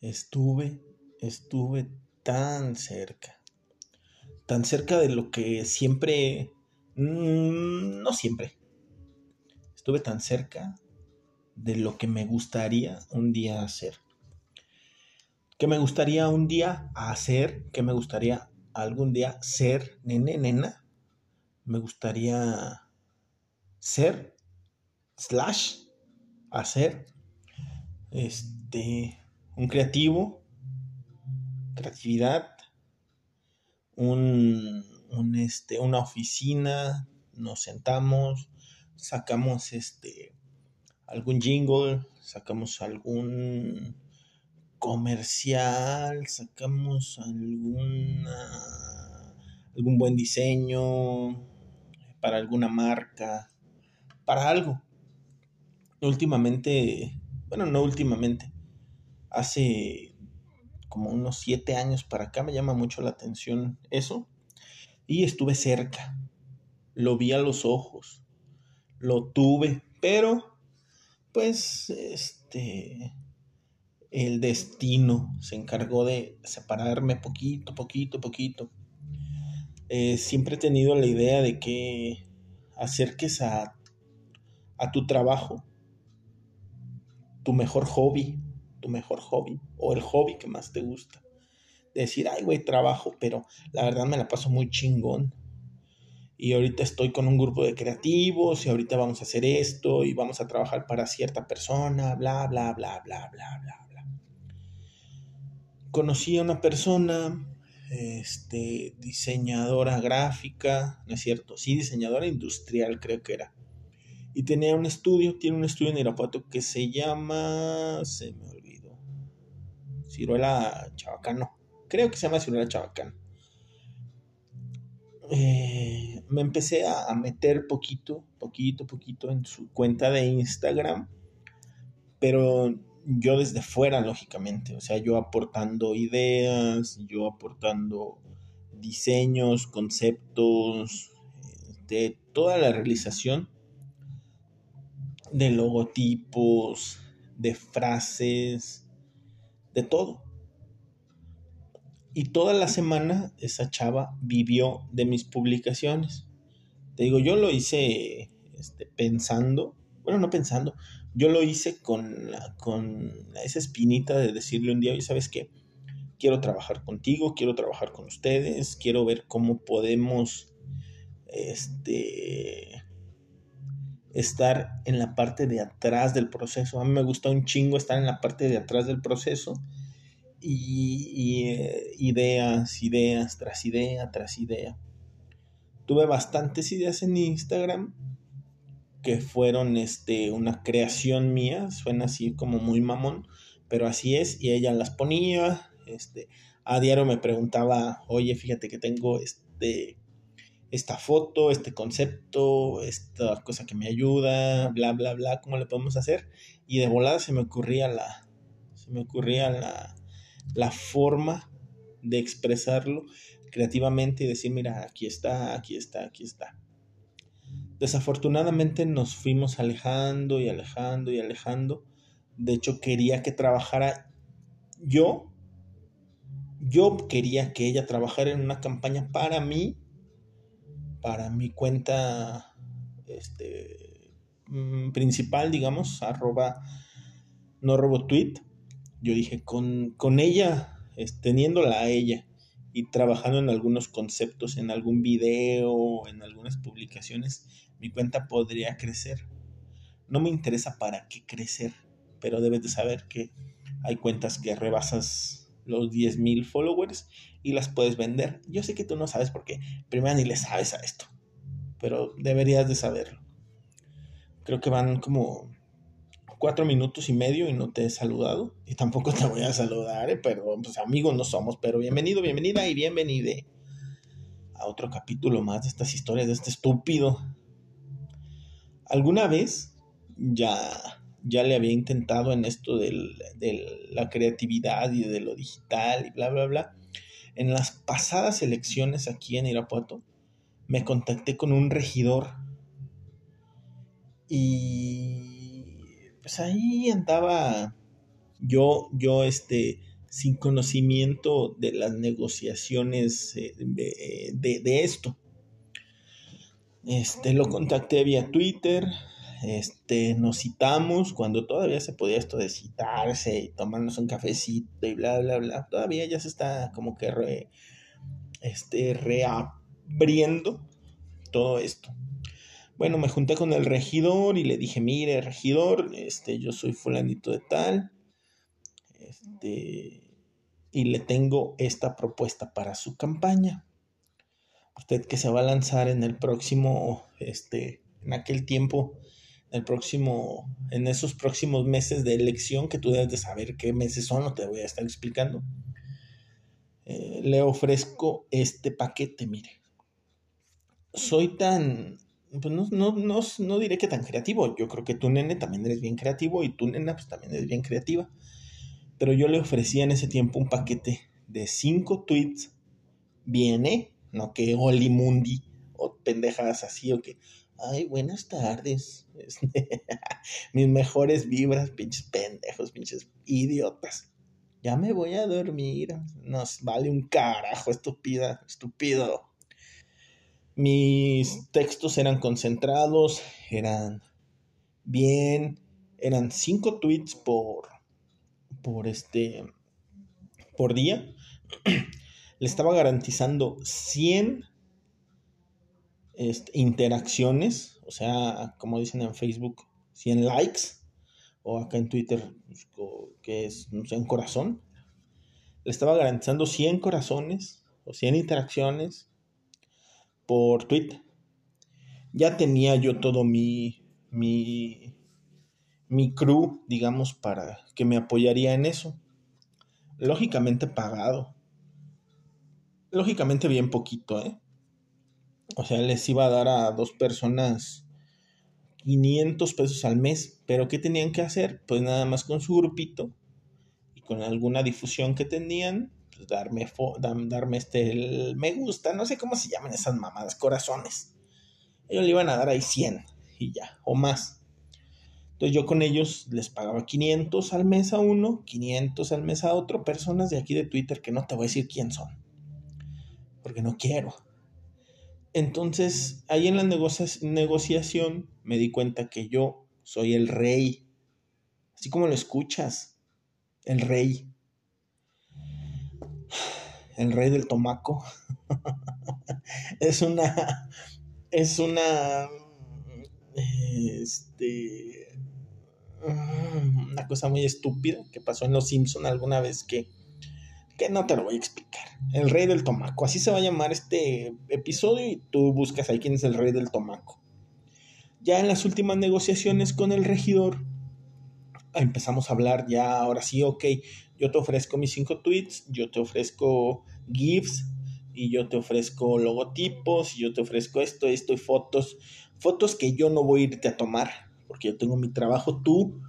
estuve, estuve tan cerca. Tan cerca de lo que siempre... Mm, no siempre. Estuve tan cerca de lo que me gustaría un día hacer. ¿Qué me gustaría un día hacer? ¿Qué me gustaría algún día ser nene, nena? Me gustaría ser, slash, hacer, este, un creativo, creatividad, un, un, este, una oficina, nos sentamos, sacamos este, algún jingle, sacamos algún comercial, sacamos alguna, algún buen diseño para alguna marca, para algo. Últimamente, bueno, no últimamente, hace como unos siete años para acá me llama mucho la atención eso. Y estuve cerca, lo vi a los ojos, lo tuve, pero pues este el destino se encargó de separarme poquito, poquito, poquito. Eh, siempre he tenido la idea de que acerques a, a tu trabajo tu mejor hobby, tu mejor hobby o el hobby que más te gusta. decir, ay, güey, trabajo, pero la verdad me la paso muy chingón. Y ahorita estoy con un grupo de creativos y ahorita vamos a hacer esto y vamos a trabajar para cierta persona, bla, bla, bla, bla, bla, bla conocí a una persona, este, diseñadora gráfica, no es cierto, sí, diseñadora industrial creo que era. Y tenía un estudio, tiene un estudio en Irapuato que se llama, se me olvidó, Ciruela Chabacano, creo que se llama Ciruela Chabacano. Eh, me empecé a meter poquito, poquito, poquito en su cuenta de Instagram, pero yo desde fuera, lógicamente, o sea, yo aportando ideas, yo aportando diseños, conceptos, de toda la realización de logotipos, de frases, de todo. Y toda la semana esa chava vivió de mis publicaciones. Te digo, yo lo hice este, pensando, bueno, no pensando, yo lo hice con, con esa espinita de decirle un día, oye, ¿sabes qué? Quiero trabajar contigo, quiero trabajar con ustedes, quiero ver cómo podemos este, estar en la parte de atrás del proceso. A mí me gusta un chingo estar en la parte de atrás del proceso y, eh, ideas, ideas, tras idea, tras idea. Tuve bastantes ideas en Instagram que fueron este, una creación mía, suena así como muy mamón, pero así es, y ella las ponía, este, a diario me preguntaba, oye, fíjate que tengo este, esta foto, este concepto, esta cosa que me ayuda, bla, bla, bla, ¿cómo le podemos hacer? Y de volada se me ocurría la, se me ocurría la, la forma de expresarlo creativamente y decir, mira, aquí está, aquí está, aquí está. Desafortunadamente nos fuimos alejando y alejando y alejando. De hecho, quería que trabajara yo. Yo quería que ella trabajara en una campaña para mí, para mi cuenta este, mm, principal, digamos, arroba no robo tweet. Yo dije, con, con ella, teniéndola a ella y trabajando en algunos conceptos, en algún video, en algunas publicaciones, mi cuenta podría crecer. No me interesa para qué crecer, pero debes de saber que hay cuentas que rebasas los 10.000 followers y las puedes vender. Yo sé que tú no sabes por qué, primero ni le sabes a esto, pero deberías de saberlo. Creo que van como cuatro minutos y medio y no te he saludado. Y tampoco te voy a saludar, ¿eh? pero pues amigos no somos. Pero bienvenido, bienvenida y bienvenide a otro capítulo más de estas historias de este estúpido alguna vez ya, ya le había intentado en esto de la creatividad y de lo digital y bla, bla, bla. En las pasadas elecciones aquí en Irapuato, me contacté con un regidor y pues ahí andaba Yo, yo, este, sin conocimiento de las negociaciones eh, de, de, de, esto. Este, lo contacté vía Twitter, este, nos citamos cuando todavía se podía esto de citarse y tomarnos un cafecito y bla, bla, bla. Todavía ya se está como que este, reabriendo todo esto. Bueno, me junté con el regidor y le dije, mire, regidor, este, yo soy fulanito de tal, este, y le tengo esta propuesta para su campaña. Usted que se va a lanzar en el próximo, este, en aquel tiempo, el próximo, en esos próximos meses de elección, que tú debes de saber qué meses son, no te voy a estar explicando. Eh, le ofrezco este paquete, mire. Soy tan pues no, no, no, no, diré que tan creativo. Yo creo que tú, nene, también eres bien creativo y tú, nena, pues también eres bien creativa. Pero yo le ofrecía en ese tiempo un paquete de cinco tweets. Viene, no que Oli Mundi o pendejadas así o que, ay, buenas tardes. Mis mejores vibras, pinches pendejos, pinches idiotas. Ya me voy a dormir. Nos vale un carajo, estúpida, estúpido mis textos eran concentrados, eran bien, eran cinco tweets por, por este, por día. Le estaba garantizando 100 este, interacciones, o sea, como dicen en Facebook, 100 likes, o acá en Twitter, pues, que es, no sé, un corazón. Le estaba garantizando 100 corazones o 100 interacciones por tweet. Ya tenía yo todo mi, mi, mi crew, digamos, para que me apoyaría en eso. Lógicamente pagado. Lógicamente bien poquito, ¿eh? O sea, les iba a dar a dos personas 500 pesos al mes. Pero ¿qué tenían que hacer? Pues nada más con su grupito y con alguna difusión que tenían, pues, darme, darme este, me gusta, no sé cómo se llaman esas mamadas, corazones. Ellos le iban a dar ahí 100 y ya, o más. Entonces yo con ellos les pagaba 500 al mes a uno, 500 al mes a otro, personas de aquí de Twitter que no te voy a decir quién son, porque no quiero. Entonces, ahí en la negociación me di cuenta que yo soy el rey, así como lo escuchas, el rey el rey del tomaco. es una. Es una. Este. Una cosa muy estúpida que pasó en Los Simpson alguna vez que. Que no te lo voy a explicar. El rey del tomaco. Así se va a llamar este episodio y tú buscas ahí quién es el rey del tomaco. Ya en las últimas negociaciones con el regidor empezamos a hablar ya, ahora sí, ok, yo te ofrezco mis cinco tweets, yo te ofrezco GIFs y yo te ofrezco logotipos y yo te ofrezco esto, esto y fotos, fotos que yo no voy a irte a tomar porque yo tengo mi trabajo, tú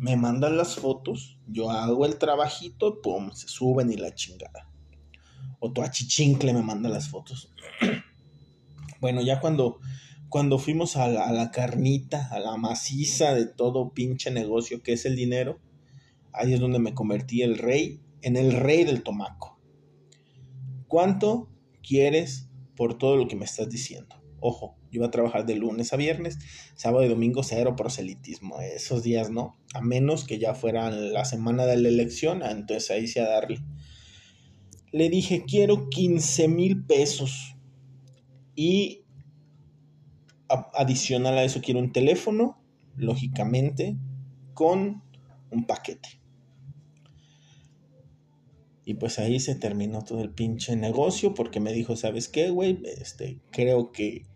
me mandas las fotos, yo hago el trabajito, pum, se suben y la chingada. O tu achichincle me manda las fotos. bueno, ya cuando, cuando fuimos a la, a la carnita, a la maciza de todo pinche negocio que es el dinero, Ahí es donde me convertí el rey, en el rey del tomaco. ¿Cuánto quieres por todo lo que me estás diciendo? Ojo, yo iba a trabajar de lunes a viernes, sábado y domingo cero proselitismo, esos días no, a menos que ya fuera la semana de la elección, entonces ahí sí a darle. Le dije, quiero 15 mil pesos y adicional a eso quiero un teléfono, lógicamente, con un paquete. Y pues ahí se terminó todo el pinche negocio porque me dijo, ¿sabes qué, güey? Este, creo que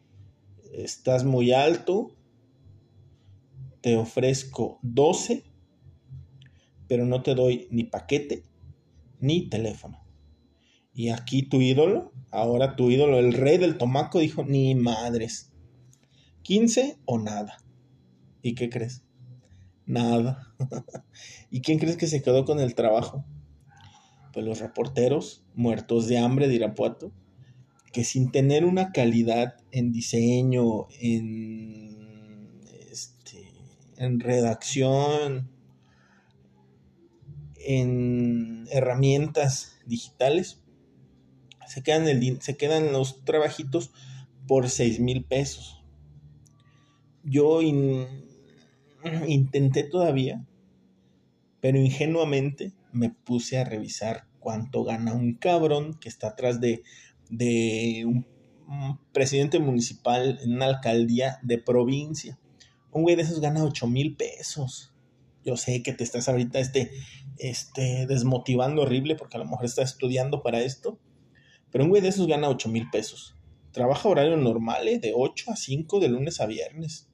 estás muy alto. Te ofrezco 12, pero no te doy ni paquete ni teléfono. Y aquí tu ídolo, ahora tu ídolo, el rey del tomaco, dijo, ni madres. 15 o nada. ¿Y qué crees? Nada. ¿Y quién crees que se quedó con el trabajo? pues los reporteros muertos de hambre de Irapuato, que sin tener una calidad en diseño, en, este, redacción, en herramientas digitales, se quedan, el, se quedan los trabajitos por 6 mil pesos. Yo intenté todavía, pero ingenuamente me puse a revisar cuánto gana un cabrón que está atrás de, de un, presidente municipal en una alcaldía de provincia. Un güey de esos gana 8 mil pesos. Yo sé que te estás ahorita este, este, desmotivando horrible porque a lo mejor estás estudiando para esto. Pero un güey de esos gana 8 mil pesos. Trabaja horario normal, ¿eh? de 8 a 5 de lunes a viernes.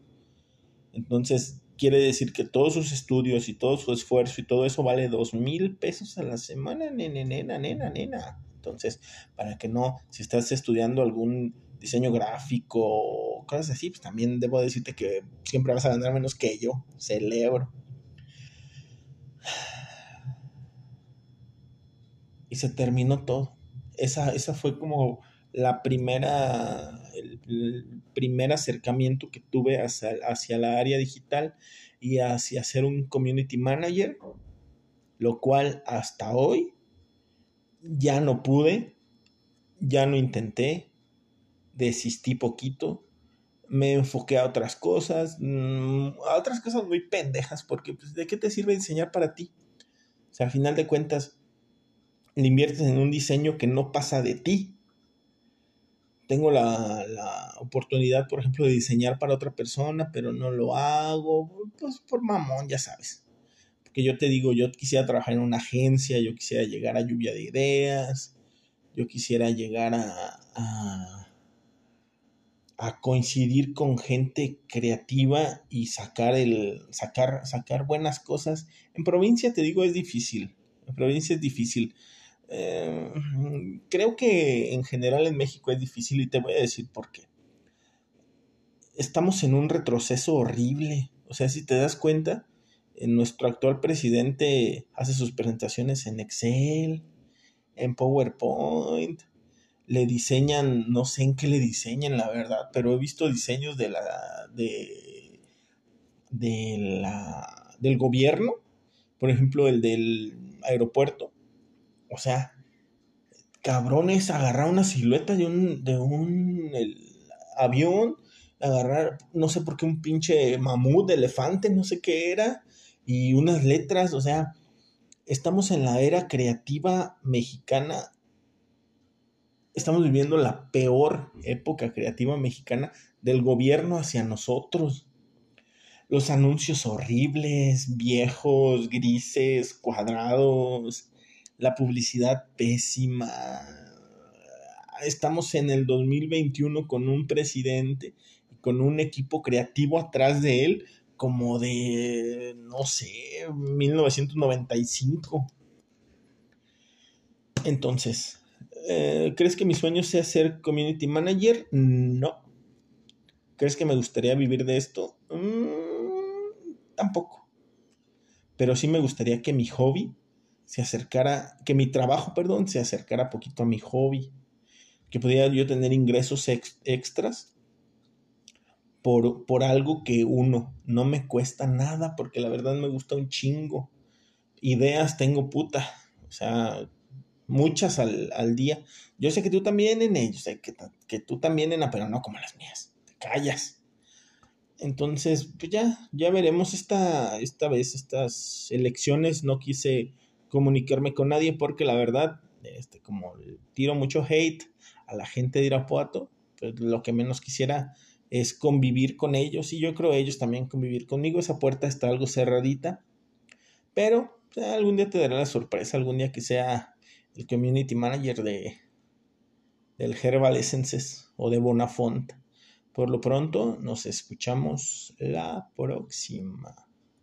Entonces, quiere decir que todos sus estudios y todo su esfuerzo y todo eso vale 2 mil pesos a la semana, nena, nena, nena, nena. Entonces, para que no, si estás estudiando algún diseño gráfico o cosas así, pues también debo decirte que siempre vas a ganar menos que yo. Celebro. Y se terminó todo. Esa, esa fue como la primera, el, primer acercamiento que tuve hacia, hacia, la área digital y hacia ser un community manager, lo cual hasta hoy ya no pude, ya no intenté, desistí poquito, me enfoqué a otras cosas, mm, a otras cosas muy pendejas, porque pues, ¿de qué te sirve enseñar para ti? O sea, al final de cuentas, le inviertes en un diseño que no pasa de ti. Tengo la, la, oportunidad, por ejemplo, de diseñar para otra persona, pero no lo hago, pues por mamón, ya sabes. Porque yo te digo, yo quisiera trabajar en una agencia, yo quisiera llegar a lluvia de ideas, yo quisiera llegar a, a, a coincidir con gente creativa y sacar el sacar sacar buenas cosas. En provincia te digo es difícil. En provincia es difícil. Eh, creo que en general en México es difícil y te voy a decir por qué. Estamos en un retroceso horrible. O sea, si te das cuenta, nuestro actual presidente hace sus presentaciones en Excel, en PowerPoint, le diseñan, no sé en qué le diseñan, la verdad, pero he visto diseños de la, de, de la, del gobierno, por ejemplo, el del aeropuerto, o sea, cabrones, agarrar una silueta de un, de un avión, agarrar, no sé por qué, un pinche mamut, elefante, no sé qué era, y unas letras, o sea, estamos en la era creativa mexicana. Estamos viviendo la peor época creativa mexicana del gobierno hacia nosotros. Los anuncios horribles, viejos, grises, cuadrados, la publicidad pésima. Estamos en el 2021 con un presidente y con un equipo creativo atrás de él como de, no sé, 1995. Entonces, eh, ¿crees que mi sueño sea ser community manager? No. ¿Crees que me gustaría vivir de esto? Mm, tampoco. Pero sí me gustaría que mi hobby se acercara, que mi trabajo, perdón, se acercara poquito a mi hobby, que pudiera yo tener ingresos extras por, por algo que uno no me cuesta nada, porque la verdad me gusta un chingo. Ideas tengo puta, o sea, muchas al, día. Yo sé que tú también, en yo sé que, que tú también, en pero no como las mías, te callas. Entonces, pues ya, ya veremos esta, esta vez, estas elecciones, no quise comunicarme con nadie porque la verdad, este, como tiro mucho hate a la gente de Irapuato, pues lo que menos quisiera es convivir con ellos y yo creo ellos también convivir conmigo. Esa puerta está algo cerradita, pero algún día te daré la sorpresa, algún día que sea el community manager de del Herbal Essences o de Bonafont. Por lo pronto, nos escuchamos la próxima.